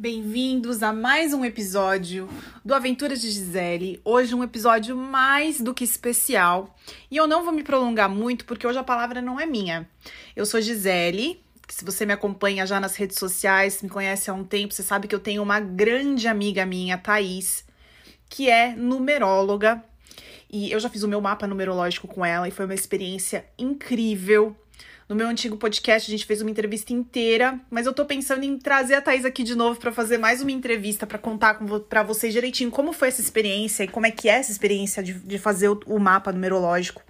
Bem-vindos a mais um episódio do Aventuras de Gisele. Hoje um episódio mais do que especial. E eu não vou me prolongar muito porque hoje a palavra não é minha. Eu sou Gisele, se você me acompanha já nas redes sociais, me conhece há um tempo, você sabe que eu tenho uma grande amiga minha, Thaís, que é numeróloga. E eu já fiz o meu mapa numerológico com ela e foi uma experiência incrível. No meu antigo podcast, a gente fez uma entrevista inteira, mas eu tô pensando em trazer a Thaís aqui de novo para fazer mais uma entrevista, para contar para vocês direitinho como foi essa experiência e como é que é essa experiência de, de fazer o, o mapa numerológico.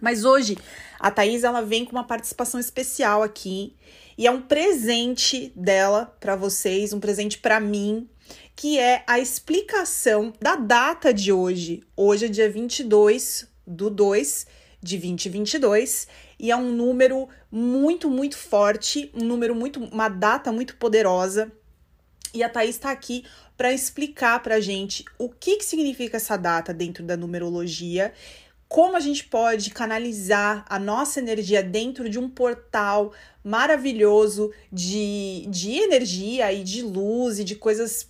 Mas hoje, a Thaís ela vem com uma participação especial aqui e é um presente dela para vocês, um presente para mim, que é a explicação da data de hoje. Hoje é dia 22 do 2 de 2022 e é um número muito, muito forte, um número muito, uma data muito poderosa. E a Thaís está aqui para explicar para a gente o que, que significa essa data dentro da numerologia, como a gente pode canalizar a nossa energia dentro de um portal maravilhoso de, de energia e de luz e de coisas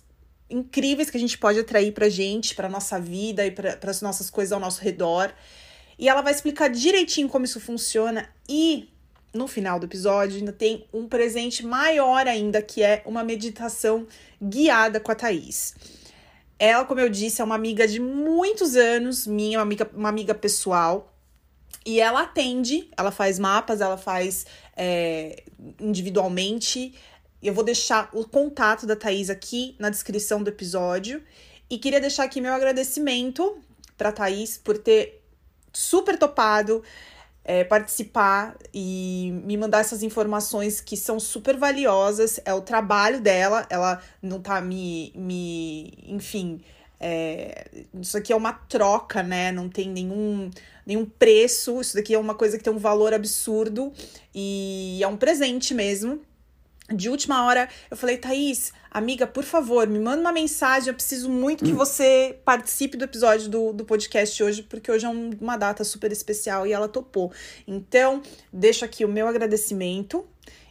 incríveis que a gente pode atrair para gente, para nossa vida e para as nossas coisas ao nosso redor. E ela vai explicar direitinho como isso funciona e no final do episódio ainda tem um presente maior ainda, que é uma meditação guiada com a Thaís. Ela, como eu disse, é uma amiga de muitos anos, minha, uma amiga, uma amiga pessoal. E ela atende, ela faz mapas, ela faz é, individualmente. Eu vou deixar o contato da Thaís aqui na descrição do episódio. E queria deixar aqui meu agradecimento para Thaís por ter super topado é, participar e me mandar essas informações que são super valiosas. É o trabalho dela, ela não tá me. me enfim. É, isso aqui é uma troca, né? Não tem nenhum, nenhum preço. Isso daqui é uma coisa que tem um valor absurdo e é um presente mesmo. De última hora, eu falei, Thaís, amiga, por favor, me manda uma mensagem. Eu preciso muito que você participe do episódio do, do podcast hoje, porque hoje é um, uma data super especial e ela topou. Então, deixo aqui o meu agradecimento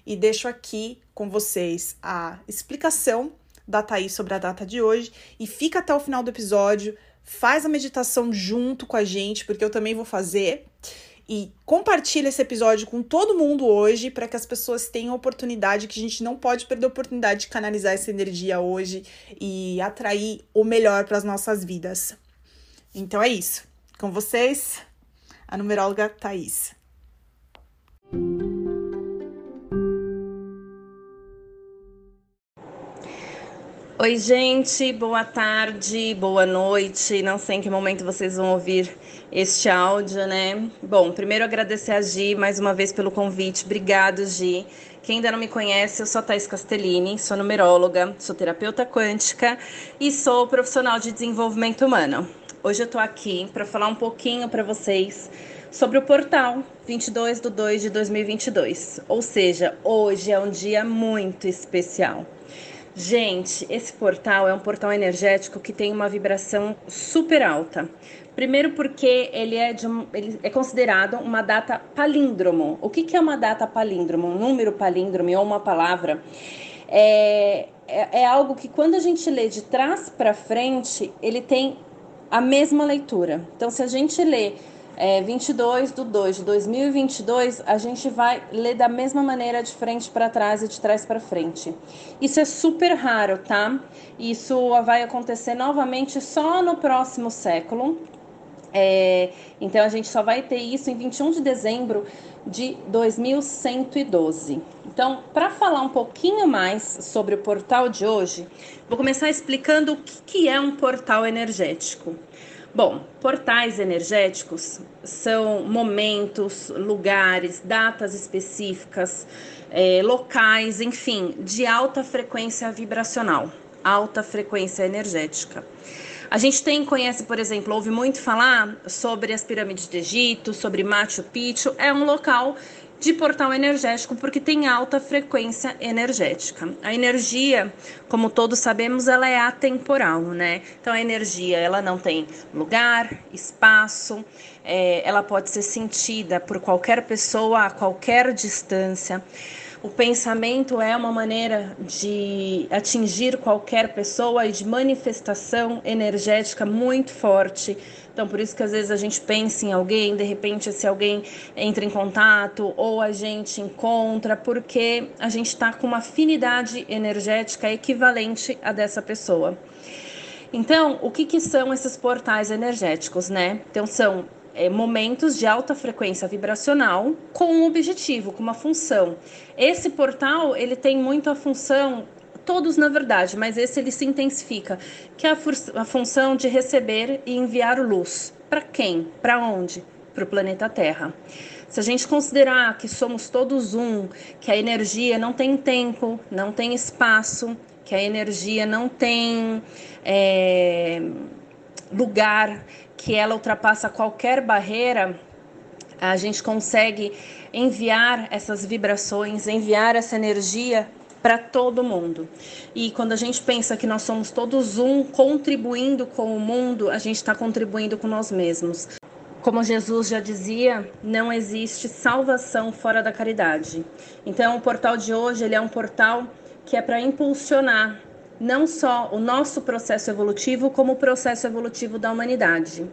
e deixo aqui com vocês a explicação da Thaís sobre a data de hoje. E fica até o final do episódio, faz a meditação junto com a gente, porque eu também vou fazer e compartilha esse episódio com todo mundo hoje para que as pessoas tenham oportunidade, que a gente não pode perder a oportunidade de canalizar essa energia hoje e atrair o melhor para as nossas vidas. Então é isso. Com vocês, a numeróloga Thaís. Oi, gente, boa tarde, boa noite. Não sei em que momento vocês vão ouvir este áudio, né? Bom, primeiro agradecer a Gi mais uma vez pelo convite. Obrigado, Gi. Quem ainda não me conhece, eu sou Thais Castellini, sou numeróloga, sou terapeuta quântica e sou profissional de desenvolvimento humano. Hoje eu tô aqui para falar um pouquinho para vocês sobre o portal 22 de 2 de 2022. Ou seja, hoje é um dia muito especial. Gente, esse portal é um portal energético que tem uma vibração super alta. Primeiro porque ele é, de ele é considerado uma data palíndromo. O que, que é uma data palíndromo? Um número palíndromo ou uma palavra? É, é, é algo que quando a gente lê de trás para frente, ele tem a mesma leitura. Então, se a gente lê é, 22 de 2 de 2022, a gente vai ler da mesma maneira de frente para trás e de trás para frente. Isso é super raro, tá? Isso vai acontecer novamente só no próximo século. É, então a gente só vai ter isso em 21 de dezembro de 2112. Então, para falar um pouquinho mais sobre o portal de hoje, vou começar explicando o que, que é um portal energético. Bom, portais energéticos são momentos, lugares, datas específicas, é, locais, enfim, de alta frequência vibracional, alta frequência energética. A gente tem, conhece, por exemplo, ouve muito falar sobre as pirâmides do Egito, sobre Machu Picchu, é um local de portal energético porque tem alta frequência energética. A energia, como todos sabemos, ela é atemporal, né? Então a energia ela não tem lugar, espaço, é, ela pode ser sentida por qualquer pessoa a qualquer distância. O pensamento é uma maneira de atingir qualquer pessoa e de manifestação energética muito forte. Então, por isso que às vezes a gente pensa em alguém, de repente esse alguém entra em contato ou a gente encontra, porque a gente está com uma afinidade energética equivalente a dessa pessoa. Então, o que, que são esses portais energéticos, né? Então, são é, momentos de alta frequência vibracional com um objetivo, com uma função. Esse portal ele tem muito a função todos na verdade, mas esse ele se intensifica, que é a, a função de receber e enviar luz. Para quem? Para onde? Para o planeta Terra. Se a gente considerar que somos todos um, que a energia não tem tempo, não tem espaço, que a energia não tem é, lugar, que ela ultrapassa qualquer barreira, a gente consegue enviar essas vibrações, enviar essa energia para todo mundo. E quando a gente pensa que nós somos todos um, contribuindo com o mundo, a gente está contribuindo com nós mesmos. Como Jesus já dizia, não existe salvação fora da caridade. Então, o portal de hoje ele é um portal que é para impulsionar não só o nosso processo evolutivo, como o processo evolutivo da humanidade.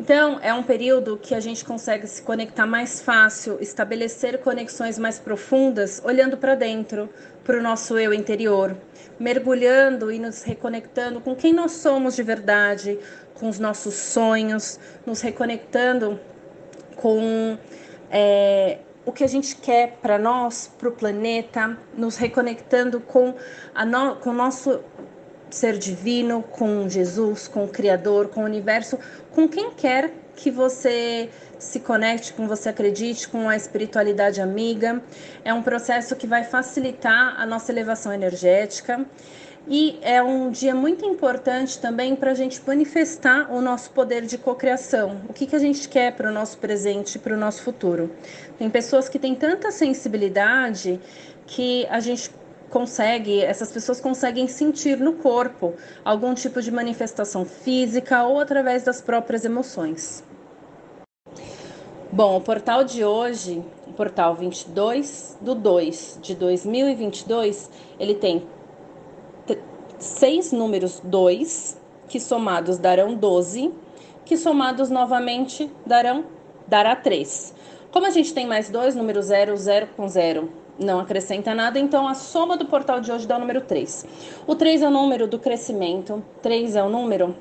Então, é um período que a gente consegue se conectar mais fácil, estabelecer conexões mais profundas, olhando para dentro, para o nosso eu interior, mergulhando e nos reconectando com quem nós somos de verdade, com os nossos sonhos, nos reconectando com é, o que a gente quer para nós, para o planeta, nos reconectando com, a no, com o nosso ser divino, com Jesus, com o Criador, com o universo, com quem quer que você se conecte, com você acredite, com a espiritualidade amiga. É um processo que vai facilitar a nossa elevação energética e é um dia muito importante também para a gente manifestar o nosso poder de cocriação. O que, que a gente quer para o nosso presente e para o nosso futuro. Tem pessoas que têm tanta sensibilidade que a gente consegue, essas pessoas conseguem sentir no corpo algum tipo de manifestação física ou através das próprias emoções. Bom, o portal de hoje, o portal 22 do 2 de 2022, ele tem seis números 2, que somados darão 12, que somados novamente darão dará 3. Como a gente tem mais dois, número 0, 0 com 0 não acrescenta nada, então a soma do portal de hoje dá o número 3. O 3 é o número do crescimento, 3 é o número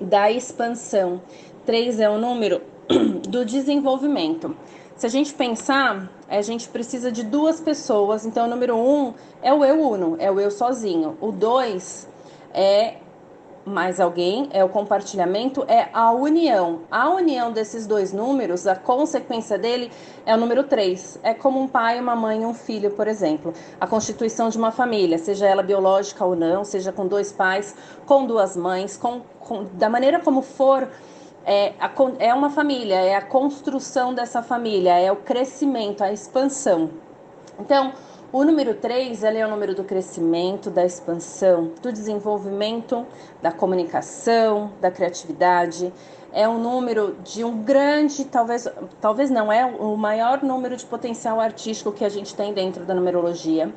da expansão, 3 é o número do desenvolvimento. Se a gente pensar, a gente precisa de duas pessoas. Então, o número um é o eu uno, é o eu sozinho. O dois é mais alguém, é o compartilhamento, é a união. A união desses dois números, a consequência dele é o número 3. É como um pai, uma mãe e um filho, por exemplo. A constituição de uma família, seja ela biológica ou não, seja com dois pais, com duas mães, com, com da maneira como for é, a, é uma família, é a construção dessa família, é o crescimento, a expansão. Então, o número 3 ele é o número do crescimento, da expansão, do desenvolvimento, da comunicação, da criatividade. É um número de um grande, talvez, talvez não é o maior número de potencial artístico que a gente tem dentro da numerologia.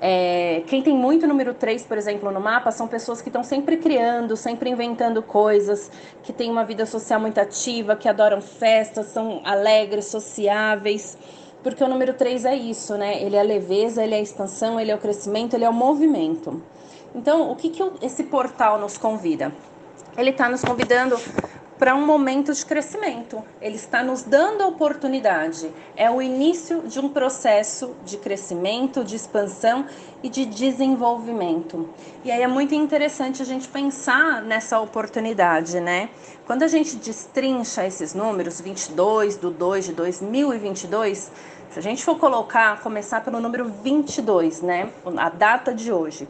É, quem tem muito número 3, por exemplo, no mapa, são pessoas que estão sempre criando, sempre inventando coisas, que têm uma vida social muito ativa, que adoram festas, são alegres, sociáveis. Porque o número 3 é isso, né? Ele é a leveza, ele é a expansão, ele é o crescimento, ele é o movimento. Então, o que, que esse portal nos convida? Ele está nos convidando para um momento de crescimento. Ele está nos dando a oportunidade. É o início de um processo de crescimento, de expansão e de desenvolvimento. E aí é muito interessante a gente pensar nessa oportunidade, né? Quando a gente destrincha esses números, 22 do 2 de 2022, se a gente for colocar, começar pelo número 22, né? A data de hoje.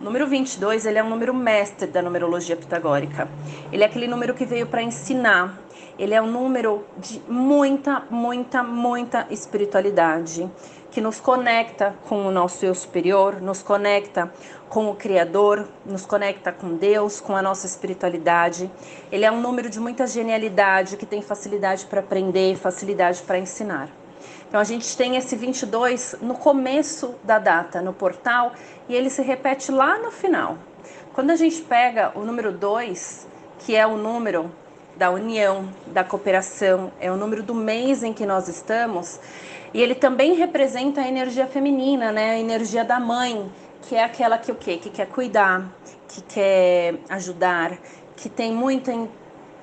O número 22, ele é um número mestre da numerologia pitagórica. Ele é aquele número que veio para ensinar. Ele é um número de muita, muita, muita espiritualidade, que nos conecta com o nosso eu superior, nos conecta com o Criador, nos conecta com Deus, com a nossa espiritualidade. Ele é um número de muita genialidade, que tem facilidade para aprender, facilidade para ensinar. Então a gente tem esse 22 no começo da data, no portal, e ele se repete lá no final. Quando a gente pega o número 2, que é o número da união, da cooperação, é o número do mês em que nós estamos, e ele também representa a energia feminina, né? A energia da mãe, que é aquela que o quê? Que quer cuidar, que quer ajudar, que tem muita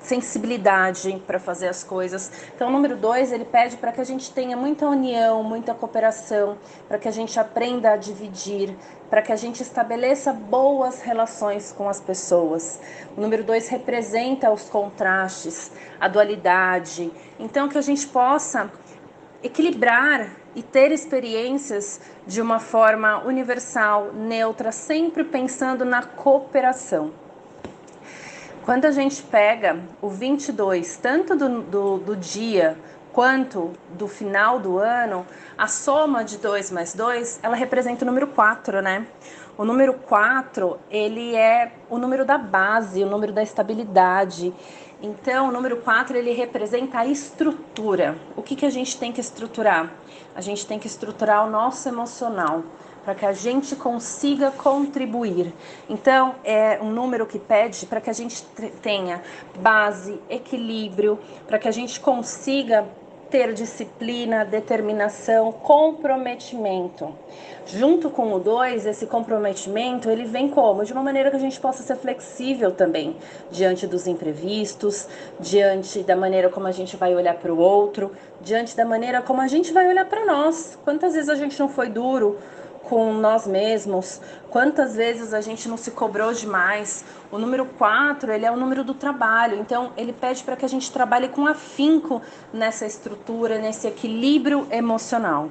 sensibilidade para fazer as coisas. Então, o número dois, ele pede para que a gente tenha muita união, muita cooperação, para que a gente aprenda a dividir, para que a gente estabeleça boas relações com as pessoas. O número dois representa os contrastes, a dualidade. Então, que a gente possa equilibrar e ter experiências de uma forma universal, neutra, sempre pensando na cooperação. Quando a gente pega o 22, tanto do, do, do dia quanto do final do ano, a soma de 2 mais 2, ela representa o número 4, né? O número 4, ele é o número da base, o número da estabilidade. Então, o número 4, ele representa a estrutura. O que, que a gente tem que estruturar? A gente tem que estruturar o nosso emocional para que a gente consiga contribuir. Então, é um número que pede para que a gente tenha base, equilíbrio, para que a gente consiga ter disciplina, determinação, comprometimento. Junto com o 2, esse comprometimento, ele vem como? De uma maneira que a gente possa ser flexível também, diante dos imprevistos, diante da maneira como a gente vai olhar para o outro, diante da maneira como a gente vai olhar para nós. Quantas vezes a gente não foi duro com nós mesmos, quantas vezes a gente não se cobrou demais. O número 4, ele é o número do trabalho, então ele pede para que a gente trabalhe com afinco nessa estrutura, nesse equilíbrio emocional.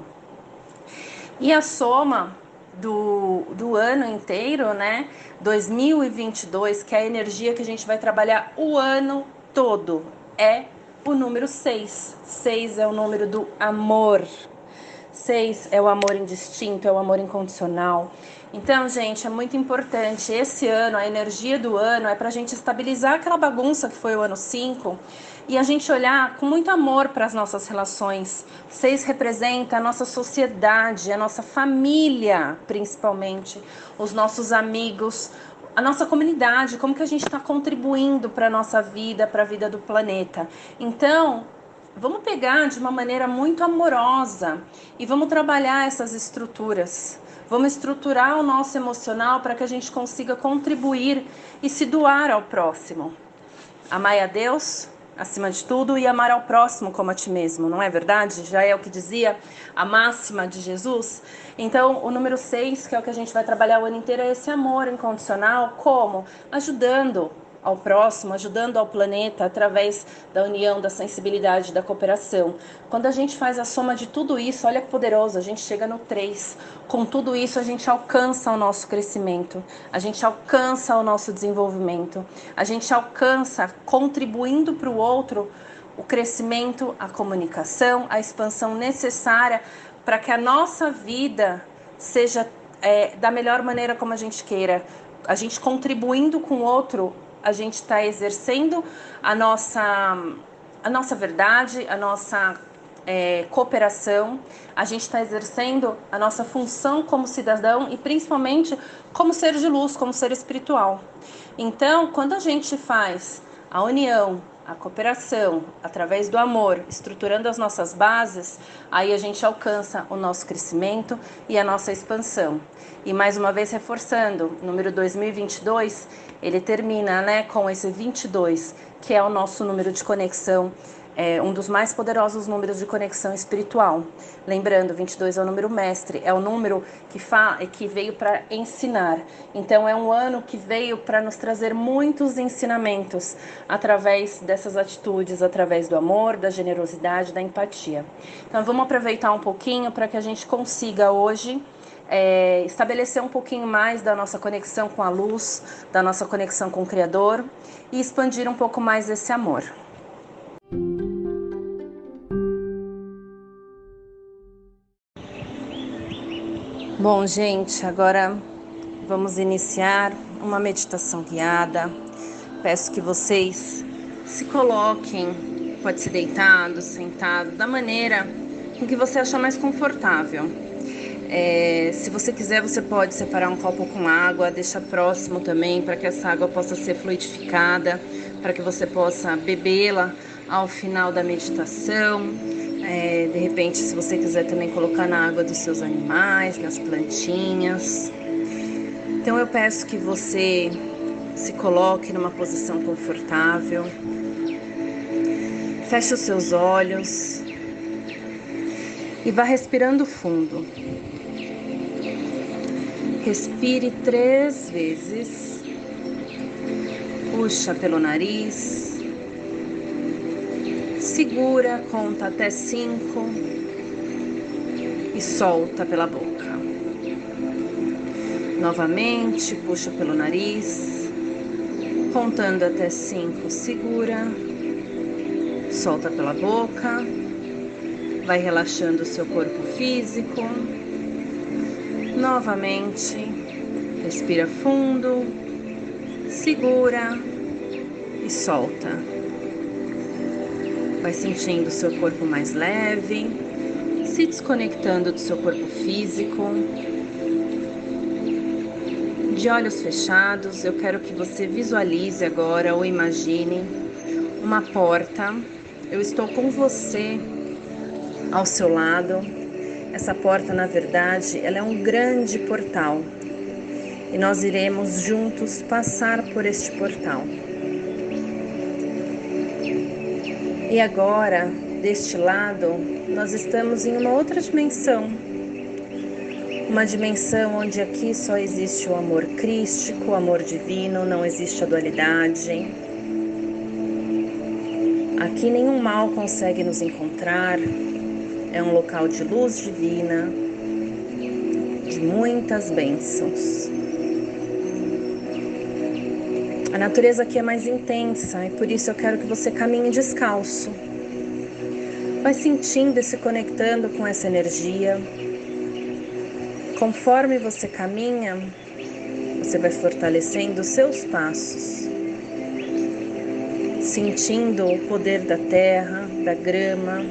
E a soma do, do ano inteiro, né? 2022, que é a energia que a gente vai trabalhar o ano todo, é o número 6. 6 é o número do amor, Seis é o amor indistinto, é o amor incondicional. Então, gente, é muito importante. Esse ano, a energia do ano é para a gente estabilizar aquela bagunça que foi o ano 5 e a gente olhar com muito amor para as nossas relações. Seis representa a nossa sociedade, a nossa família, principalmente, os nossos amigos, a nossa comunidade, como que a gente está contribuindo para a nossa vida, para a vida do planeta. Então, Vamos pegar de uma maneira muito amorosa e vamos trabalhar essas estruturas. Vamos estruturar o nosso emocional para que a gente consiga contribuir e se doar ao próximo. Amar a Deus acima de tudo e amar ao próximo como a ti mesmo, não é verdade? Já é o que dizia a máxima de Jesus. Então, o número 6, que é o que a gente vai trabalhar o ano inteiro, é esse amor incondicional, como? Ajudando, ao próximo, ajudando ao planeta através da união, da sensibilidade, da cooperação. Quando a gente faz a soma de tudo isso, olha que poderoso, a gente chega no 3. Com tudo isso, a gente alcança o nosso crescimento, a gente alcança o nosso desenvolvimento, a gente alcança contribuindo para o outro o crescimento, a comunicação, a expansão necessária para que a nossa vida seja é, da melhor maneira como a gente queira. A gente contribuindo com o outro a gente está exercendo a nossa, a nossa verdade, a nossa é, cooperação, a gente está exercendo a nossa função como cidadão e principalmente como ser de luz, como ser espiritual. Então, quando a gente faz a união, a cooperação, através do amor, estruturando as nossas bases, aí a gente alcança o nosso crescimento e a nossa expansão. E mais uma vez reforçando, número 2022, ele termina, né, com esse 22, que é o nosso número de conexão é um dos mais poderosos números de conexão espiritual. Lembrando, 22 é o número mestre, é o número que, fa que veio para ensinar. Então, é um ano que veio para nos trazer muitos ensinamentos através dessas atitudes, através do amor, da generosidade, da empatia. Então, vamos aproveitar um pouquinho para que a gente consiga hoje. É, estabelecer um pouquinho mais da nossa conexão com a luz, da nossa conexão com o Criador e expandir um pouco mais esse amor. Bom, gente, agora vamos iniciar uma meditação guiada. Peço que vocês se coloquem, pode ser deitado, sentado, da maneira o que você achar mais confortável. É, se você quiser, você pode separar um copo com água, deixar próximo também para que essa água possa ser fluidificada, para que você possa bebê-la ao final da meditação. É, de repente, se você quiser também colocar na água dos seus animais, nas plantinhas. Então, eu peço que você se coloque numa posição confortável, feche os seus olhos e vá respirando fundo. Respire três vezes. Puxa pelo nariz. Segura, conta até cinco e solta pela boca. Novamente, puxa pelo nariz, contando até cinco, segura, solta pela boca, vai relaxando o seu corpo físico. Novamente, respira fundo, segura e solta. Vai sentindo o seu corpo mais leve, se desconectando do seu corpo físico. De olhos fechados, eu quero que você visualize agora ou imagine uma porta. Eu estou com você ao seu lado essa porta, na verdade, ela é um grande portal. E nós iremos juntos passar por este portal. E agora, deste lado, nós estamos em uma outra dimensão. Uma dimensão onde aqui só existe o amor crístico, o amor divino, não existe a dualidade. Aqui nenhum mal consegue nos encontrar, é um local de luz divina, de muitas bênçãos. A natureza aqui é mais intensa e por isso eu quero que você caminhe descalço. Vai sentindo e se conectando com essa energia. Conforme você caminha, você vai fortalecendo os seus passos, sentindo o poder da terra, da grama,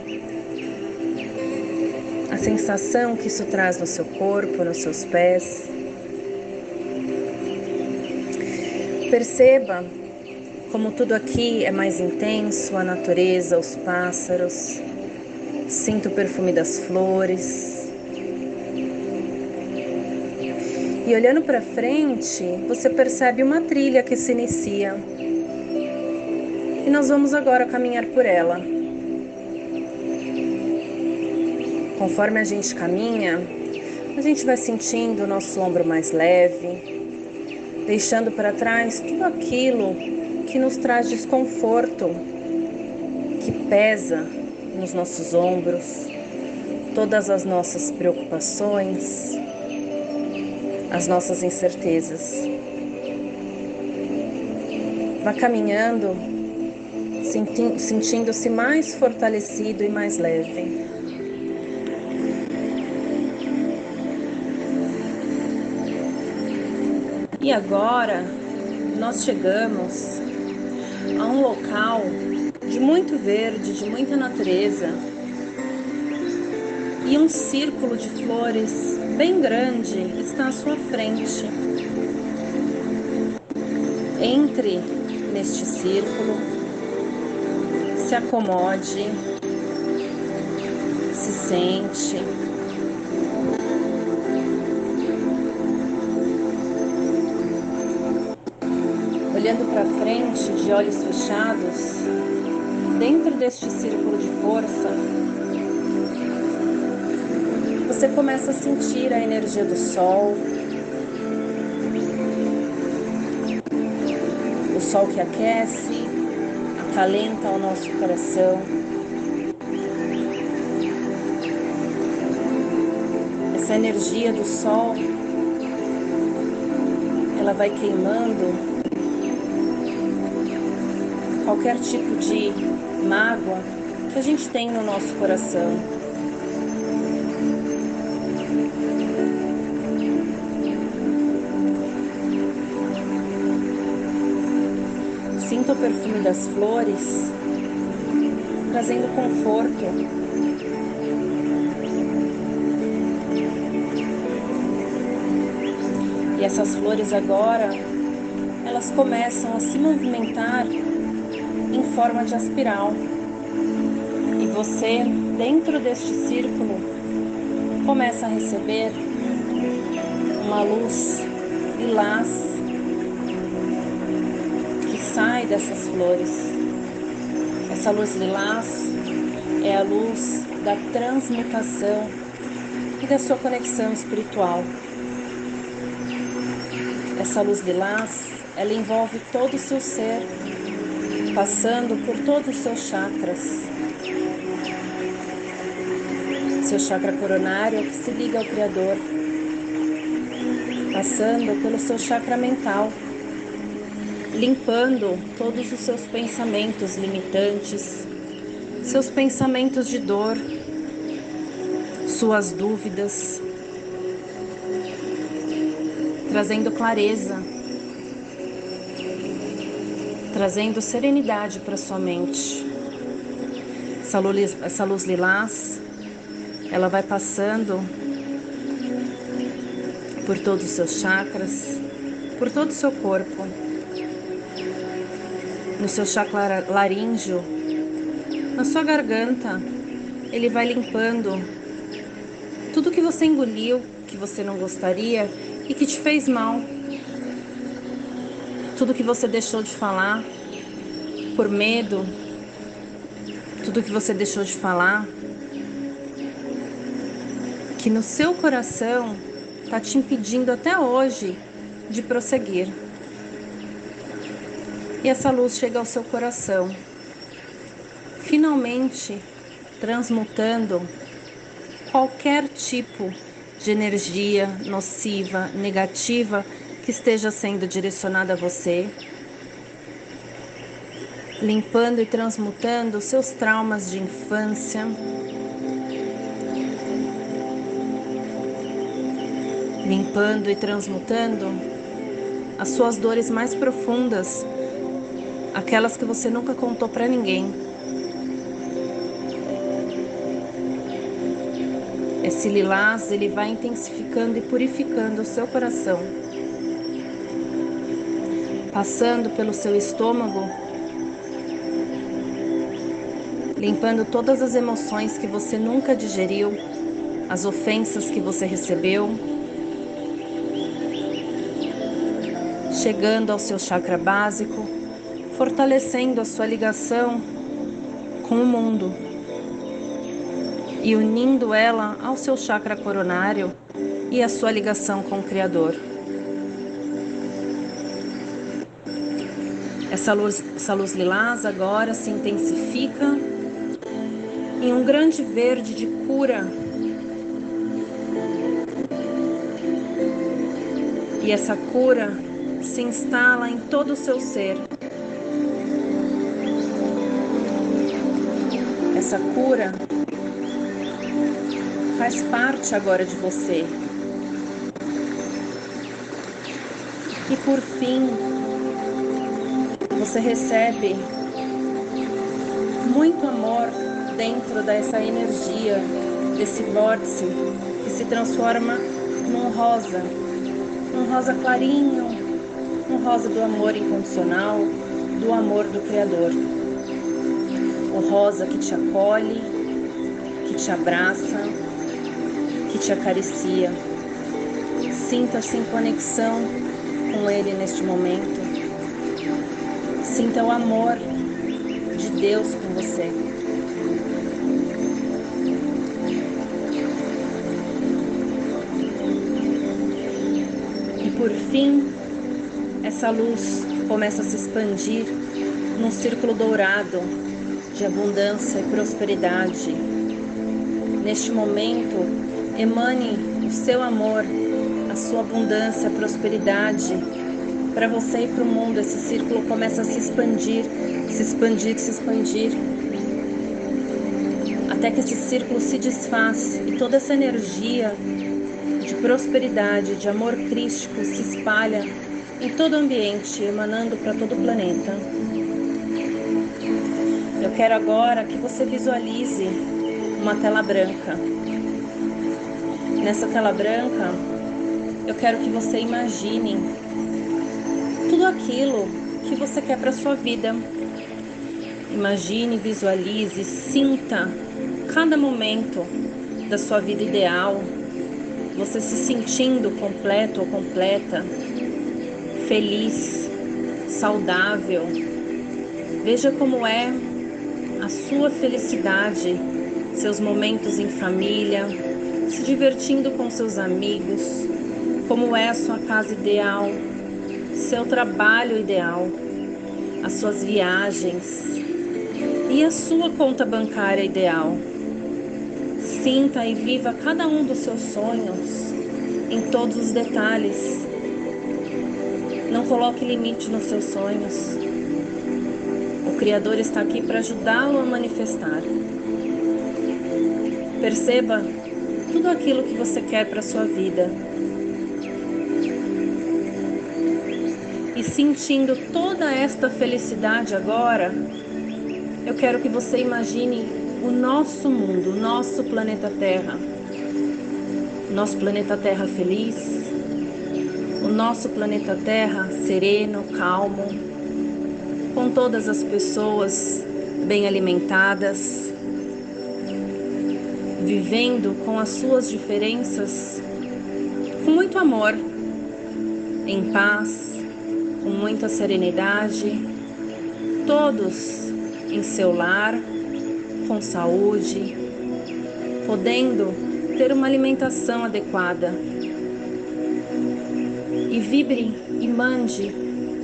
a sensação que isso traz no seu corpo, nos seus pés. Perceba como tudo aqui é mais intenso, a natureza, os pássaros. Sinta o perfume das flores. E olhando para frente, você percebe uma trilha que se inicia. E nós vamos agora caminhar por ela. Conforme a gente caminha, a gente vai sentindo o nosso ombro mais leve, deixando para trás tudo aquilo que nos traz desconforto, que pesa nos nossos ombros, todas as nossas preocupações, as nossas incertezas. Vá caminhando, sentindo-se mais fortalecido e mais leve. E agora nós chegamos a um local de muito verde, de muita natureza e um círculo de flores bem grande está à sua frente. Entre neste círculo, se acomode, se sente. Olhando para frente de olhos fechados, dentro deste círculo de força, você começa a sentir a energia do sol, o sol que aquece, acalenta o nosso coração. Essa energia do sol, ela vai queimando qualquer tipo de mágoa que a gente tem no nosso coração. Sinta o perfume das flores trazendo conforto e essas flores agora elas começam a se movimentar forma de espiral. E você, dentro deste círculo, começa a receber uma luz lilás que sai dessas flores. Essa luz lilás é a luz da transmutação e da sua conexão espiritual. Essa luz lilás, ela envolve todo o seu ser, passando por todos os seus chakras. Seu chakra coronário que se liga ao Criador, passando pelo seu chakra mental, limpando todos os seus pensamentos limitantes, seus pensamentos de dor, suas dúvidas, trazendo clareza, trazendo serenidade para sua mente. Essa luz, essa luz lilás, ela vai passando por todos os seus chakras, por todo o seu corpo, no seu chakra laríngeo, na sua garganta, ele vai limpando tudo que você engoliu, que você não gostaria e que te fez mal. Tudo que você deixou de falar por medo, tudo que você deixou de falar, que no seu coração está te impedindo até hoje de prosseguir. E essa luz chega ao seu coração, finalmente transmutando qualquer tipo de energia nociva, negativa que esteja sendo direcionada a você, limpando e transmutando seus traumas de infância. Limpando e transmutando as suas dores mais profundas, aquelas que você nunca contou para ninguém. Esse lilás, ele vai intensificando e purificando o seu coração. Passando pelo seu estômago, limpando todas as emoções que você nunca digeriu, as ofensas que você recebeu, chegando ao seu chakra básico, fortalecendo a sua ligação com o mundo e unindo ela ao seu chakra coronário e à sua ligação com o Criador. Essa luz, essa luz lilás agora se intensifica em um grande verde de cura. E essa cura se instala em todo o seu ser. Essa cura faz parte agora de você. E por fim, você recebe muito amor dentro dessa energia, desse vórtice que se transforma num rosa, um rosa clarinho, um rosa do amor incondicional, do amor do Criador. O rosa que te acolhe, que te abraça, que te acaricia. Sinta-se em conexão com Ele neste momento. Sinta o amor de Deus com você. E por fim, essa luz começa a se expandir num círculo dourado de abundância e prosperidade. Neste momento, Emane o seu amor, a sua abundância, a prosperidade para você e para o mundo. Esse círculo começa a se expandir, se expandir, se expandir, até que esse círculo se desfaz e toda essa energia de prosperidade, de amor crístico se espalha em todo o ambiente, emanando para todo o planeta. Eu quero agora que você visualize uma tela branca. Nessa tela branca, eu quero que você imagine tudo aquilo que você quer para sua vida. Imagine, visualize, sinta cada momento da sua vida ideal, você se sentindo completo ou completa, feliz, saudável. Veja como é a sua felicidade, seus momentos em família, se divertindo com seus amigos, como é a sua casa ideal, seu trabalho ideal, as suas viagens e a sua conta bancária ideal. Sinta e viva cada um dos seus sonhos em todos os detalhes. Não coloque limite nos seus sonhos. O Criador está aqui para ajudá-lo a manifestar. Perceba tudo aquilo que você quer para sua vida. Sentindo toda esta felicidade agora, eu quero que você imagine o nosso mundo, o nosso planeta Terra. Nosso planeta Terra feliz, o nosso planeta Terra sereno, calmo, com todas as pessoas bem alimentadas, vivendo com as suas diferenças com muito amor, em paz, com muita serenidade, todos em seu lar com saúde, podendo ter uma alimentação adequada. E vibre e mande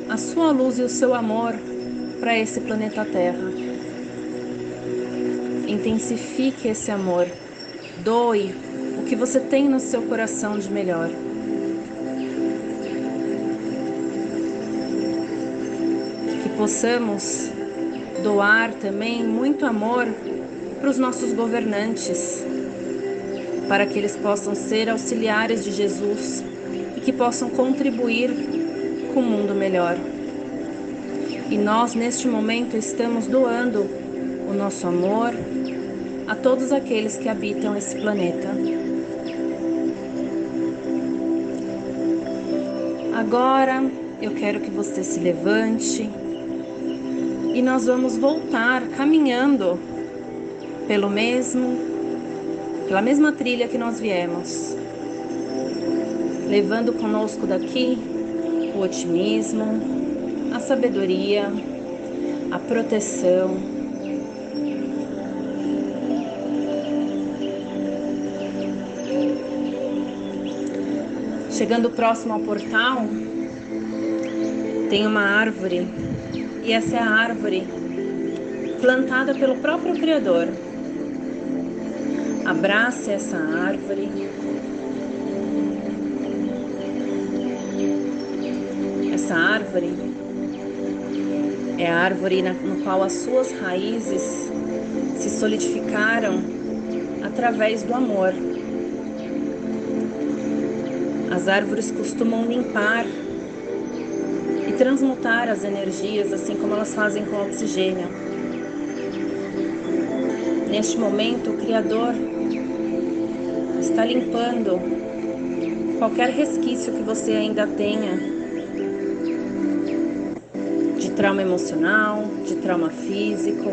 a sua luz e o seu amor para esse planeta Terra. Intensifique esse amor. Doe o que você tem no seu coração de melhor. Possamos doar também muito amor para os nossos governantes, para que eles possam ser auxiliares de Jesus e que possam contribuir com um mundo melhor. E nós, neste momento, estamos doando o nosso amor a todos aqueles que habitam esse planeta. Agora eu quero que você se levante e nós vamos voltar caminhando pelo mesmo pela mesma trilha que nós viemos, levando conosco daqui o otimismo, a sabedoria, a proteção. Chegando próximo ao portal, tem uma árvore e essa é a árvore plantada pelo próprio Criador. Abrace essa árvore. Essa árvore é a árvore no qual as suas raízes se solidificaram através do amor. As árvores costumam limpar transmutar as energias, assim como elas fazem com o oxigênio. Neste momento, o Criador está limpando qualquer resquício que você ainda tenha de trauma emocional, de trauma físico,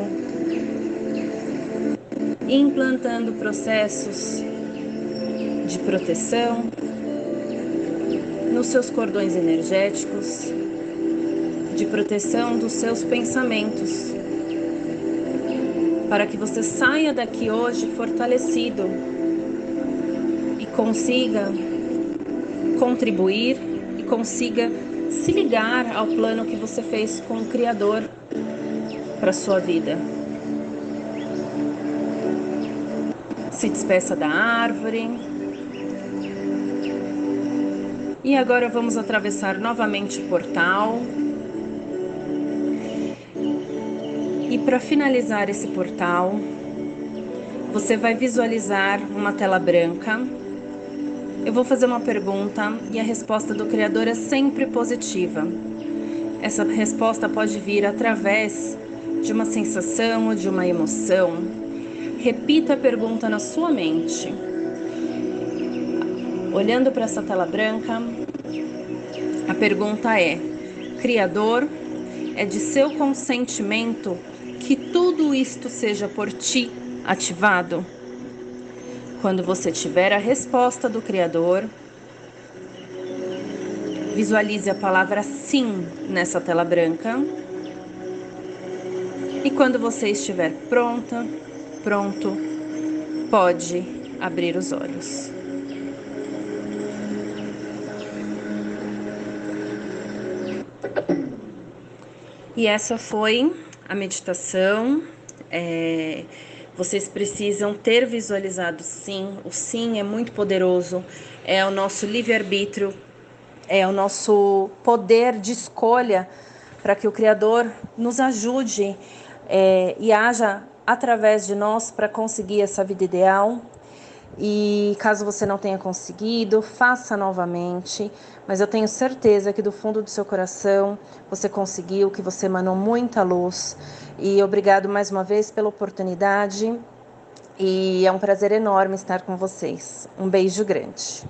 implantando processos de proteção nos seus cordões energéticos, de proteção dos seus pensamentos, para que você saia daqui hoje fortalecido e consiga contribuir e consiga se ligar ao plano que você fez com o Criador para sua vida. Se despeça da árvore. E agora vamos atravessar novamente o portal. Para finalizar esse portal, você vai visualizar uma tela branca. Eu vou fazer uma pergunta e a resposta do Criador é sempre positiva. Essa resposta pode vir através de uma sensação ou de uma emoção. Repita a pergunta na sua mente. Olhando para essa tela branca, a pergunta é: Criador, é de seu consentimento tudo isto seja por ti ativado? Quando você tiver a resposta do Criador, visualize a palavra sim nessa tela branca. E quando você estiver pronta, pronto, pode abrir os olhos. E essa foi a meditação. É, vocês precisam ter visualizado sim. O sim é muito poderoso. É o nosso livre-arbítrio, é o nosso poder de escolha para que o Criador nos ajude é, e haja através de nós para conseguir essa vida ideal. E caso você não tenha conseguido, faça novamente. Mas eu tenho certeza que do fundo do seu coração você conseguiu, que você emanou muita luz. E obrigado mais uma vez pela oportunidade. E é um prazer enorme estar com vocês. Um beijo grande.